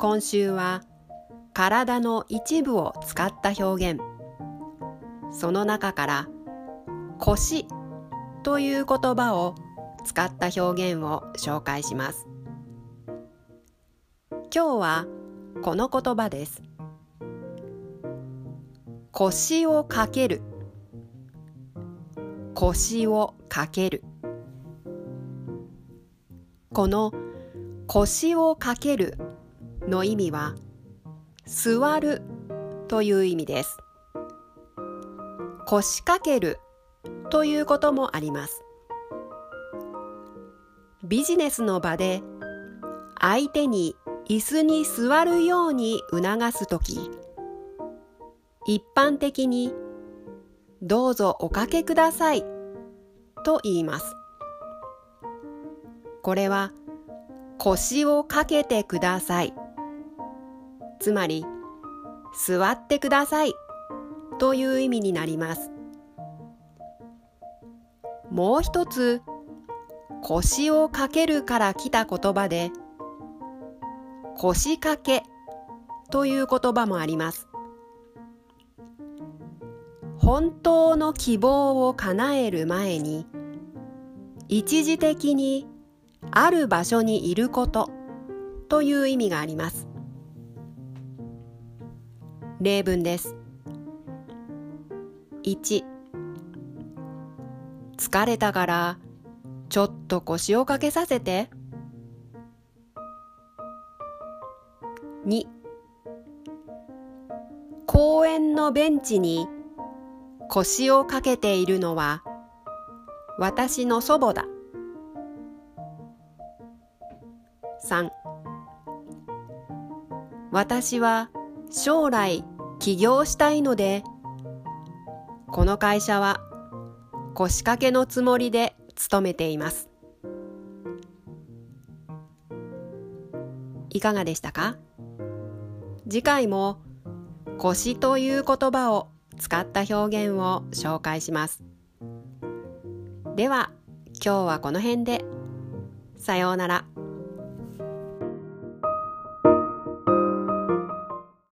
今週は体の一部を使った表現。その中から腰という言葉を使った表現を紹介します。今日はこの言葉です。腰をかける。腰をかける。この腰をかけるの意味は座るという意味です。腰掛けるということもあります。ビジネスの場で相手に椅子に座るように促すとき一般的にどうぞおかけくださいと言います。これは腰をかけてください。つまり座ってください。という意味になります。もう一つ腰をかけるから来た言葉で腰掛けという言葉もあります。本当の希望を叶える前に一時的にある場所にいることという意味があります。例文です。1疲れたからちょっと腰をかけさせて。2公園のベンチに腰をかけているのは私の祖母だ。3私は将来起業したいので。この会社は腰掛けのつもりで勤めています。いかがでしたか？次回も腰という言葉を使った表現を紹介します。では今日はこの辺で。さようなら。